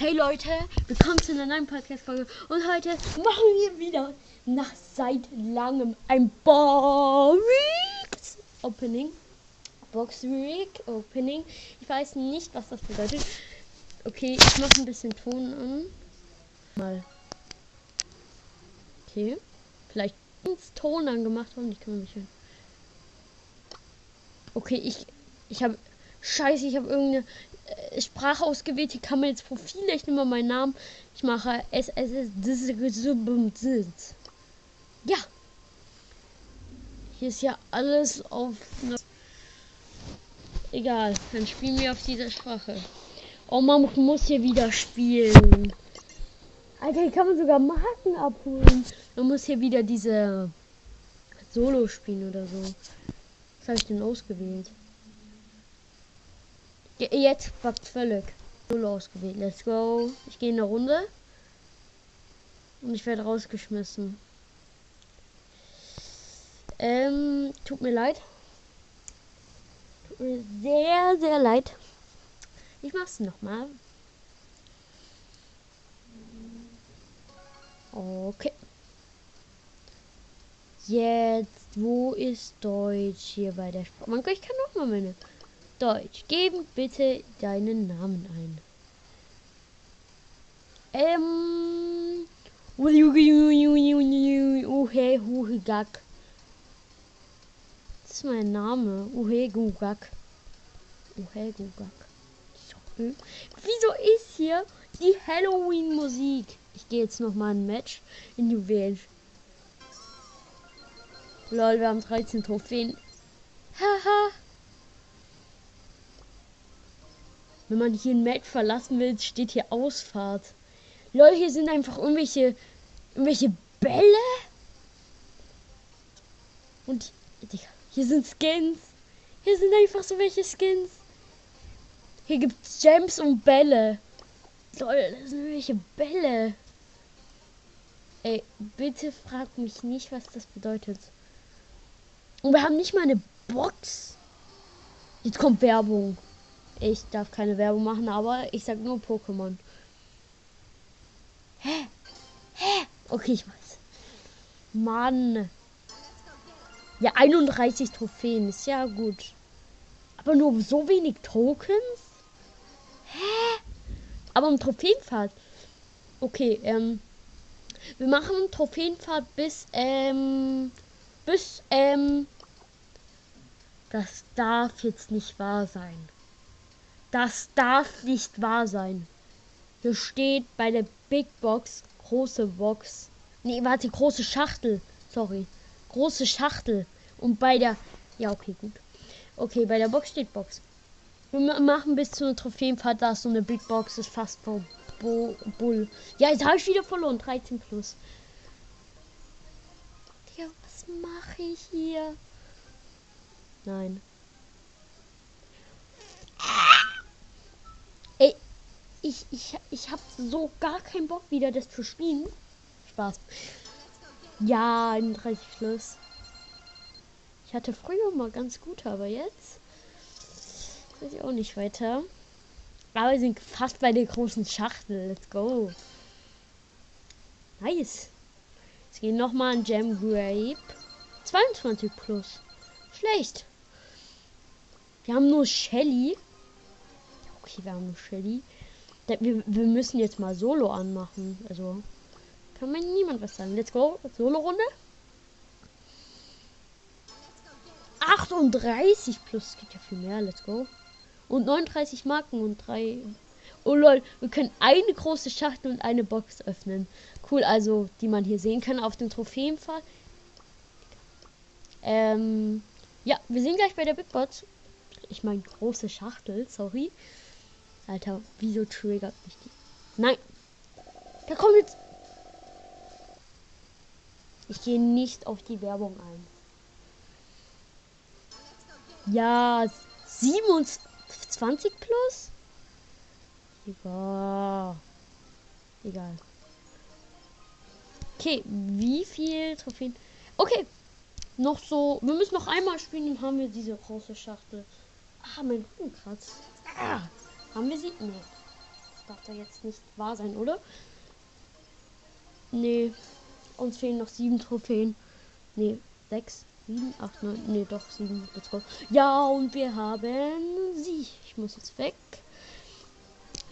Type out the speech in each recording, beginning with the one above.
Hey Leute, willkommen zu einer neuen Podcast-Folge und heute machen wir wieder nach seit langem ein Box Opening. Box Rig Opening. Ich weiß nicht, was das bedeutet. Okay, ich mache ein bisschen Ton an. Mal. Okay. Vielleicht ins Ton angemacht haben. Ich kann mich hin. Okay, ich ich habe Scheiße, ich habe irgendeine Sprache ausgewählt. Hier kann man jetzt Profile. Ich nehme mal meinen Namen. Ich mache SSS. Ja. Hier ist ja alles auf. Egal, dann spielen wir auf dieser Sprache. Oh, man muss hier wieder spielen. Alter, hier kann man sogar Marken abholen. Man muss hier wieder diese Solo spielen oder so. Was habe ich denn ausgewählt? Jetzt packt völlig. Solo ausgewählt. Let's go. Ich gehe in eine Runde. Und ich werde rausgeschmissen. Ähm, tut mir leid. Tut mir sehr, sehr leid. Ich mach's nochmal. Okay. Jetzt, wo ist Deutsch hier bei der Sprache? Man, ich kann noch mal meine Deutsch. Geben bitte deinen Namen ein. Ähm. Uhehugak. Das ist mein Name. Uhegugak. Uhegugak. Wieso ist hier die Halloween-Musik? Ich gehe jetzt noch mal ein Match in Juwelen. Lol, wir haben 13 Trophäen. Haha. Wenn man hier ein Match verlassen will, steht hier Ausfahrt. Leute, hier sind einfach irgendwelche, irgendwelche Bälle. Und hier sind Skins. Hier sind einfach so welche Skins. Hier gibt's Gems und Bälle. Leute, das sind welche Bälle. Ey, bitte frag mich nicht, was das bedeutet. Und wir haben nicht mal eine Box. Jetzt kommt Werbung. Ich darf keine Werbung machen, aber ich sag nur Pokémon. Hä? Hä? Okay, ich weiß. Mann. Ja, 31 Trophäen ist ja gut. Aber nur so wenig Tokens? Hä? Aber im Trophäenpfad. Okay, ähm. Wir machen Trophäenpfad bis, ähm. Bis, ähm. Das darf jetzt nicht wahr sein. Das darf nicht wahr sein. Hier steht bei der Big Box große Box. Nee, warte, große Schachtel. Sorry. Große Schachtel. Und bei der. Ja, okay, gut. Okay, bei der Box steht Box. Wir machen bis zu einer Trophäenfahrt, da ist so eine Big Box, ist fast vor Bo Bull. Ja, jetzt habe ich wieder verloren. 13 plus. Ja, was mache ich hier? Nein. Ich, ich, ich habe so gar keinen Bock wieder das zu spielen. Spaß. Ja, 31 Schluss. Ich hatte früher mal ganz gut, aber jetzt weiß ich auch nicht weiter. Aber wir sind fast bei der großen Schachtel. Let's go. Nice. Jetzt gehen noch mal ein Gem Grape. 22 plus. Schlecht. Wir haben nur Shelly. Okay, wir haben nur Shelly. Wir, wir müssen jetzt mal Solo anmachen. Also kann mir niemand was sagen. Let's go. Solo-Runde. 38 plus geht ja viel mehr. Let's go. Und 39 Marken und drei. Oh lol, wir können eine große Schachtel und eine Box öffnen. Cool, also die man hier sehen kann auf dem Trophäenpfad. Ähm, ja, wir sind gleich bei der Big Box. Ich meine große Schachtel, sorry. Alter, wieso triggert mich die? Nein! Da kommt jetzt. Ich gehe nicht auf die Werbung ein. Ja, 27 plus? Egal. Egal. Okay, wie viel Trophäen? Okay, noch so. Wir müssen noch einmal spielen, dann haben wir diese große Schachtel. Ah, mein Rücken kratzt. Ah. Haben wir sie? Nee. darf da jetzt nicht wahr sein, oder? Nee. Uns fehlen noch sieben Trophäen. Nee, sechs, sieben, acht, neun. Nee, doch, sieben. Ja, und wir haben sie. Ich muss jetzt weg.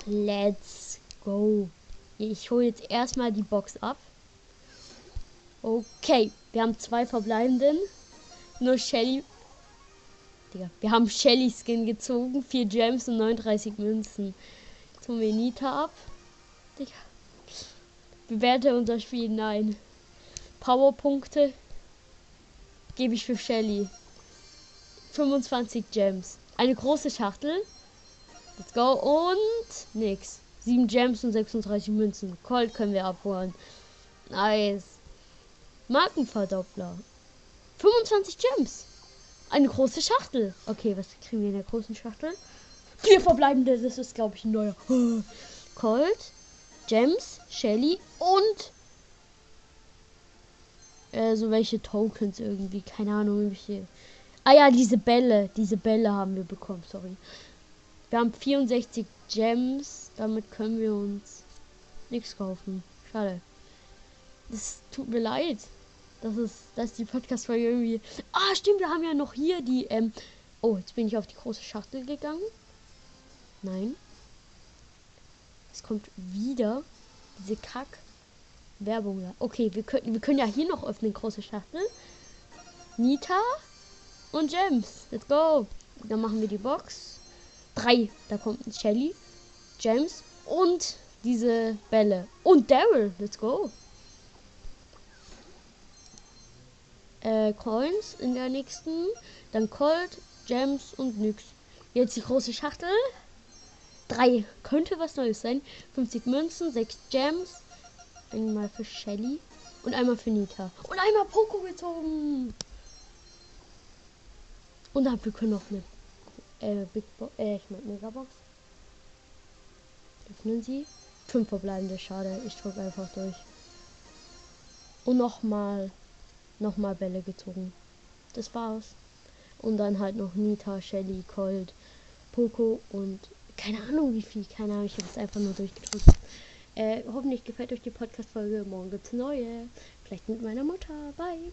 Let's go. Ich hole jetzt erstmal die Box ab. Okay, wir haben zwei verbleibenden. Nur Shelly. Digga, wir haben Shelly Skin gezogen. Vier Gems und 39 Münzen. Jetzt holen ab. Digga. Bewerte unser Spiel. Nein. Powerpunkte gebe ich für Shelly. 25 Gems. Eine große Schachtel. Let's go. Und nix. 7 Gems und 36 Münzen. Colt können wir abholen. Nice. Markenverdoppler. 25 Gems. Eine große Schachtel. Okay, was kriegen wir in der großen Schachtel? Vier verbleibende. Das ist, glaube ich, ein neuer. Colt, Gems, Shelly und äh, so welche Tokens irgendwie. Keine Ahnung, welche. Ah ja, diese Bälle. Diese Bälle haben wir bekommen, sorry. Wir haben 64 Gems. Damit können wir uns nichts kaufen. Schade. Das tut mir leid. Das ist, das ist die Podcast-Folge irgendwie. Ah, stimmt, wir haben ja noch hier die, ähm. Oh, jetzt bin ich auf die große Schachtel gegangen. Nein. Es kommt wieder diese Kack. Werbung. Okay, wir können, wir können ja hier noch öffnen, große Schachtel. Nita und Gems. Let's go. Dann machen wir die Box. Drei. Da kommt ein Shelly, Gems und diese Bälle. Und Daryl. Let's go. Äh, Coins in der nächsten. Dann Colt, Gems und nix. Jetzt die große Schachtel. Drei. Könnte was Neues sein. 50 Münzen, 6 Gems. Einmal für Shelly. Und einmal für Nita. Und einmal Poco gezogen. Und dann wir können noch eine äh, Big Bo äh, ich meine Megabox. Öffnen sie. Fünf verbleibende, schade. Ich drücke einfach durch. Und nochmal, nochmal Bälle gezogen. Das war's. Und dann halt noch Nita, Shelly, Cold, Poco und keine Ahnung wie viel. Keine Ahnung, ich habe es einfach nur durchgedrückt. Äh, hoffentlich gefällt euch die Podcast-Folge. Morgen gibt's neue. Vielleicht mit meiner Mutter. Bye.